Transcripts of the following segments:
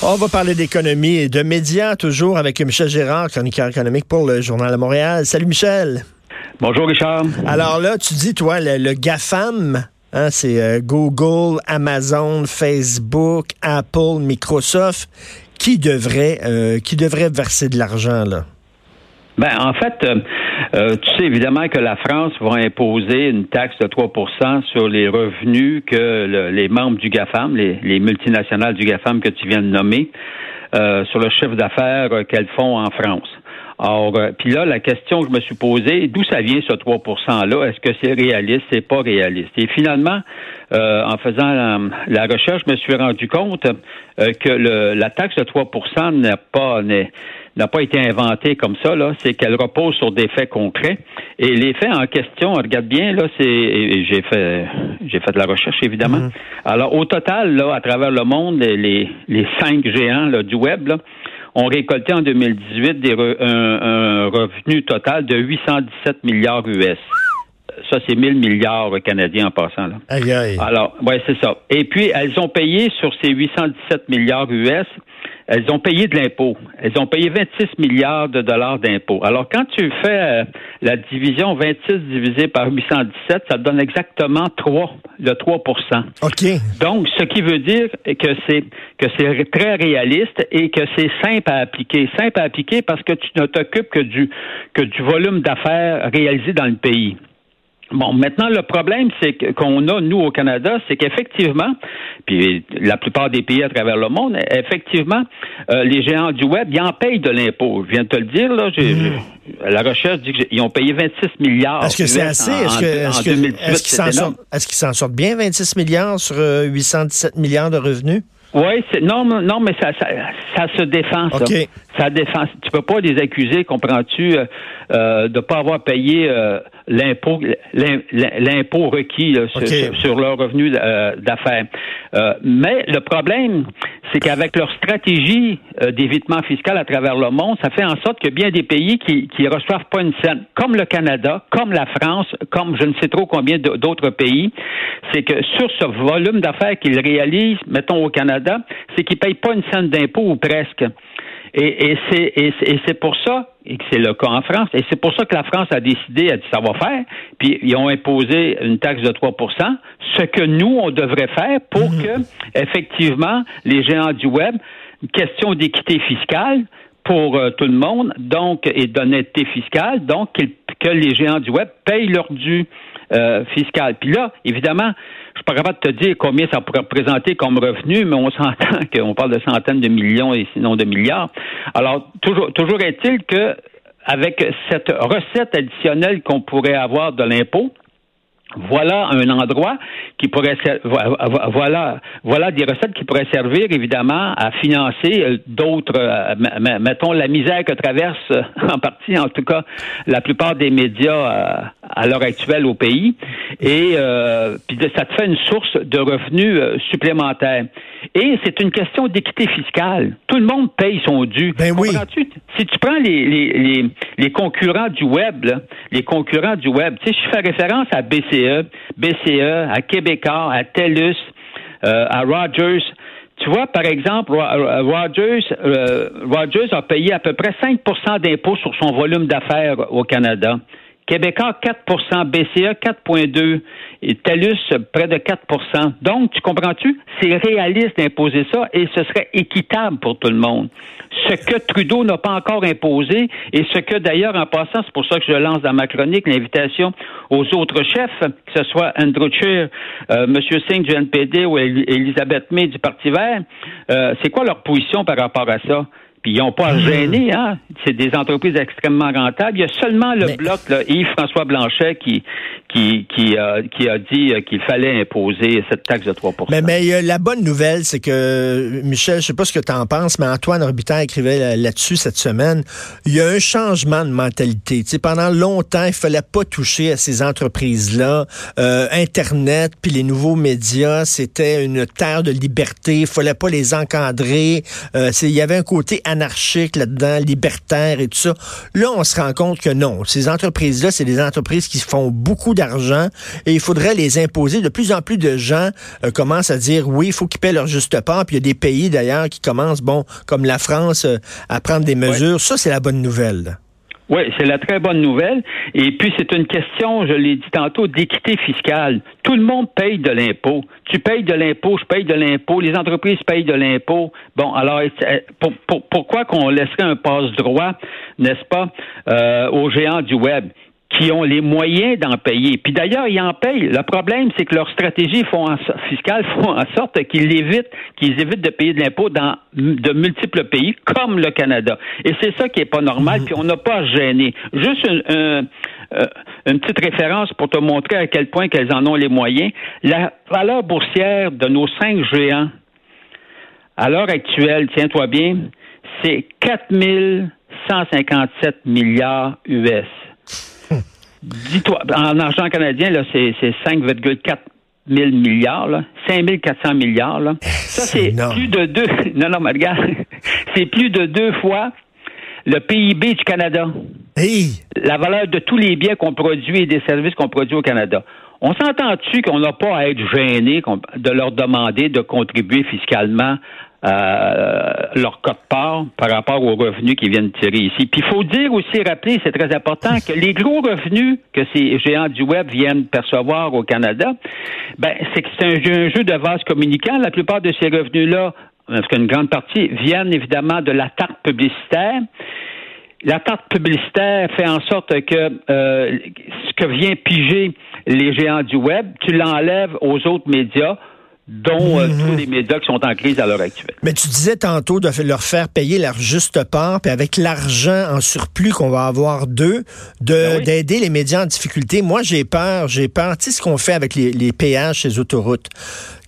On va parler d'économie et de médias, toujours avec Michel Gérard, chroniqueur économique pour le Journal de Montréal. Salut Michel. Bonjour Richard. Alors là, tu dis, toi, le, GAFAM, hein, c'est euh, Google, Amazon, Facebook, Apple, Microsoft, qui devrait, euh, qui devrait verser de l'argent là? Ben, en fait, euh, euh, tu sais évidemment que la France va imposer une taxe de 3% sur les revenus que les membres du GAFAM, les, multinationales du GAFAM que tu viens de nommer, euh, sur le chiffre d'affaires qu'elles font en France. Alors, puis là, la question que je me suis posée, d'où ça vient ce 3 %-là? Est-ce que c'est réaliste? C'est pas réaliste? Et finalement, en faisant la, recherche, je me suis rendu compte que le, la taxe de 3% n'est pas n'a pas été inventée comme ça, là, c'est qu'elle repose sur des faits concrets. Et les faits en question, regarde bien, là, c'est j'ai fait j'ai fait de la recherche, évidemment. Mhm. Alors, au total, là, à travers le monde, les, les cinq géants là, du web, là, ont récolté en 2018 des un, revenu total de 817 milliards US ça, c'est 1000 milliards canadiens en passant. Là. Aïe, aïe. Alors, ouais, c'est ça. Et puis, elles ont payé sur ces 817 milliards US elles ont payé de l'impôt. Elles ont payé 26 milliards de dollars d'impôts. Alors, quand tu fais euh, la division 26 divisé par 817, ça donne exactement 3, le 3% OK. Donc, ce qui veut dire que c'est que c'est très réaliste et que c'est simple à appliquer. Simple à appliquer parce que tu ne t'occupes que du que du volume d'affaires réalisé dans le pays. Bon, maintenant, le problème, c'est qu'on a, nous, au Canada, c'est qu'effectivement, puis la plupart des pays à travers le monde, effectivement, euh, les géants du Web, ils en payent de l'impôt. Je viens de te le dire, là. Hmm. la recherche dit qu'ils ont payé 26 milliards. Est-ce que c'est assez? Est-ce qu'ils s'en sortent bien, 26 milliards sur 817 euh, milliards de revenus? Oui, non, non, mais ça, ça, se défend. Ça. ça défend. Tu peux pas les accuser, comprends-tu, euh, euh de ne pas avoir payé euh, l'impôt, l'impôt requis sur, leur revenu euh, d'affaires. mais le problème, c'est qu'avec leur stratégie d'évitement fiscal à travers le monde, ça fait en sorte que bien des pays qui qui reçoivent pas une scène, comme le Canada, comme la France, comme je ne sais trop combien d'autres pays, c'est que sur ce volume d'affaires qu'ils réalisent, mettons au Canada c'est qu'ils ne payent pas une scène d'impôt ou presque. Et, c'est pour ça, et que c'est le cas en France, et c'est pour ça que la France a décidé, a dit ça va faire, puis ils ont imposé une taxe de 3 ce que nous, on devrait faire pour mhm. que, effectivement, les géants du Web, question d'équité fiscale, pour euh, tout le monde, donc, et d'honnêteté fiscale, donc que les géants du Web payent leur dû euh, fiscal. Puis là, évidemment, je suis pas capable de te dire combien ça pourrait représenter comme revenu, mais on s'entend qu'on parle de centaines de millions et sinon de milliards. Alors, toujours, toujours est-il que avec cette recette additionnelle qu'on pourrait avoir de l'impôt, voilà un endroit qui pourrait voilà voilà des recettes qui pourraient servir évidemment à financer euh, d'autres euh, mettons la misère que traverse en partie en tout cas la plupart des médias euh, à l'heure actuelle au pays. Et ça te fait une source de revenus supplémentaires et c'est une question d'équité fiscale tout le monde paye son dû ben oui. si tu prends les, les, les, concurrents du web les concurrents du web tu sais je fais référence à BC BCE, à Québécois, à TELUS, euh, à Rogers. Tu vois, par exemple, Rogers, euh, Rogers a payé à peu près 5% d'impôts sur son volume d'affaires au Canada. Québécois, 4% BCE, 4,2 et TELUS, près de 4% Donc, tu comprends-tu? C'est réaliste d'imposer ça et ce serait équitable pour tout le monde. Ce que Trudeau n'a pas encore imposé et ce que, d'ailleurs, en passant, c'est pour ça que je lance dans ma chronique l'invitation aux autres chefs, que ce soit Andrew Scheer, euh, M. Singh du NPD ou Elisabeth May du Parti vert, euh, c'est quoi leur position par rapport à ça? Puis ils n'ont pas à gêner, hein? C'est des entreprises extrêmement rentables. Il y a seulement le bloc, Yves-François Blanchet, qui, qui, qui, a, qui a dit qu'il fallait imposer cette taxe de 3 Mais, mais euh, la bonne nouvelle, c'est que, Michel, je sais pas ce que tu en penses, mais Antoine Robitaille écrivait là-dessus cette semaine. Il y a un changement de mentalité. Tu sais, pendant longtemps, il fallait pas toucher à ces entreprises-là. Euh, Internet, puis les nouveaux médias, c'était une terre de liberté. Il fallait pas les encadrer. Euh, il y avait un côté anarchique là-dedans, libertaire et tout ça. Là, on se rend compte que non. Ces entreprises-là, c'est des entreprises qui font beaucoup d'argent et il faudrait les imposer. De plus en plus de gens euh, commencent à dire oui, il faut qu'ils paient leur juste part. Puis il y a des pays d'ailleurs qui commencent, bon, comme la France, euh, à prendre des mesures. Ça, c'est la bonne nouvelle. Oui, c'est la très bonne nouvelle. Et puis, c'est une question, je l'ai dit tantôt, d'équité fiscale. Tout le monde paye de l'impôt. Tu payes de l'impôt, je paye de l'impôt, les entreprises payent de l'impôt. Bon, alors, pourquoi qu'on laisserait un passe-droit, n'est-ce pas, euh, aux géants du Web? Qui ont les moyens d'en payer. Puis d'ailleurs, ils en payent. Le problème, c'est que leur stratégie fiscale font en sorte qu'ils évitent, qu'ils évitent de payer de l'impôt dans de multiples pays, comme le Canada. Et c'est ça qui est pas normal, puis on n'a pas à gêner. Juste euh, une, petite référence pour te montrer à quel point qu'elles en ont les moyens. La valeur boursière de nos cinq géants, à l'heure actuelle, tiens-toi bien, c'est 4157 milliards US. Dis-toi, en argent canadien, là, c'est, 5,4 000 milliards, là, 5 400 milliards. Là. Ça, c'est plus de deux. Non, non, mais regarde, c'est plus de deux fois le PIB du Canada. La valeur de tous les biens qu'on produit et des services qu'on produit au Canada. On s'entend-tu qu'on n'a pas à être gêné de leur demander de contribuer fiscalement euh, leur code part? Par rapport aux revenus qu'ils viennent tirer ici. Puis il faut dire aussi, rappeler, c'est très important, que les gros revenus que ces géants du web viennent percevoir au Canada, ben c'est que c'est un jeu, un jeu de vase communicant. La plupart de ces revenus-là, parce qu'une grande partie viennent évidemment de la tarte publicitaire. La tarte publicitaire fait en sorte que euh, ce que vient piger les géants du web, tu l'enlèves aux autres médias dont euh, mhm. tous les médias qui sont en crise à l'heure actuelle. Mais tu disais tantôt de leur faire payer leur juste part, puis avec l'argent en surplus qu'on va avoir d'eux, de, ben d'aider les médias en difficulté. Moi, j'ai peur, j'ai peur. Tu sais ce qu'on fait avec les, les péages ces autoroutes?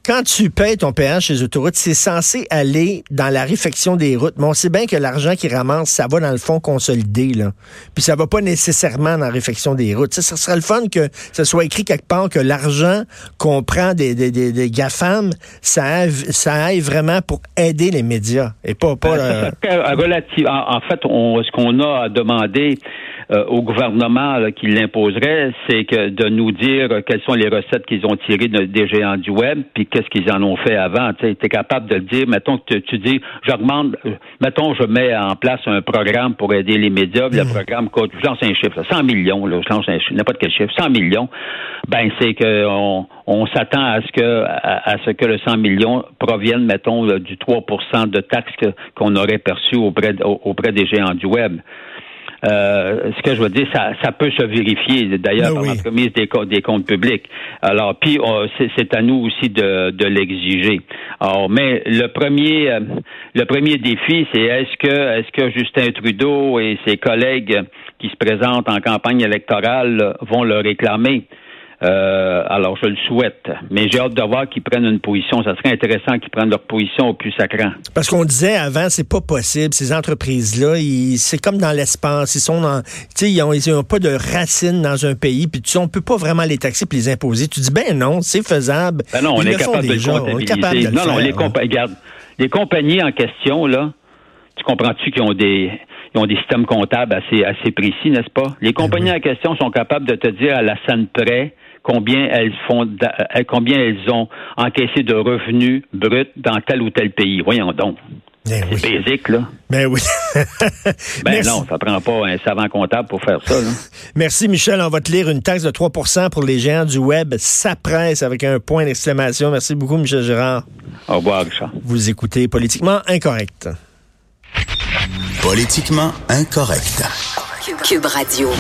Quand tu payes ton péage chez les autoroutes, c'est censé aller dans la réfection des routes. Mais on sait bien que l'argent qu'ils ramassent, ça va dans le fond consolidé. Là. Puis ça va pas nécessairement dans la réfection des routes. Ça, serait le fun que ça soit écrit quelque part que l'argent qu'on prend des, des, des, GAFAM, ça aille, ça aille vraiment pour aider les médias et pas... pas euh, relative, en, fait, on, ce qu'on a demandé euh, au gouvernement qui l'imposerait, c'est que de nous dire quelles sont les recettes qu'ils ont tirées des géants du web, puis qu'est-ce qu'ils en ont fait avant. Tu es capable de le dire. Mettons que tu, dis, j'augmente, euh, mettons, je mets en place un programme pour aider les médias. Le mmh. programme coûte, je lance un chiffre, 100 millions, là, je lance un chiffre, n'importe quel chiffre, 100 millions. Ben, c'est qu'on on, s'attend à ce que à, ce que le 100 millions provienne, mettons, du 3% de taxes qu'on aurait perçues auprès, auprès des géants du web. Euh, ce que je veux dire, ça, ça peut se vérifier d'ailleurs ben par l'entremise des, des comptes publics. Alors, puis c'est à nous aussi de, de l'exiger. Alors, mais le premier, euh, le premier défi, c'est est-ce que, est-ce que Justin Trudeau et ses collègues qui se présentent en campagne électorale vont le réclamer? Euh, alors, je le souhaite. Mais j'ai hâte de voir qu'ils prennent une position. Ça serait intéressant qu'ils prennent leur position au plus sacrant. Parce qu'on disait avant, c'est pas possible. Ces entreprises-là, c'est comme dans l'espace. Ils sont dans, ils n'ont ils ont pas de racines dans un pays. Puis tu sais, on peut pas vraiment les taxer puis les imposer. Tu dis, ben non, c'est faisable. Ben non, on est, capable de le on est capable de non, non, les, regarde, les compagnies en question, là, tu comprends-tu qu'ils ont des ils ont des systèmes comptables assez, assez précis, n'est-ce pas? Les ben compagnies en question sont capables de te dire à la scène près combien elles font, euh, combien elles ont encaissé de revenus bruts dans tel ou tel pays. Voyons donc. Ben c'est basique, là. Ben oui. ben non, ça prend pas un savant comptable pour faire ça. Là. Merci, Michel. On va te lire une taxe de 3% pour les géants du web. Ça presse avec un point d'exclamation. Merci beaucoup, Michel Gérard. Au revoir, Richard. Vous écoutez Politiquement Incorrect. Politiquement Incorrect. Cube Radio.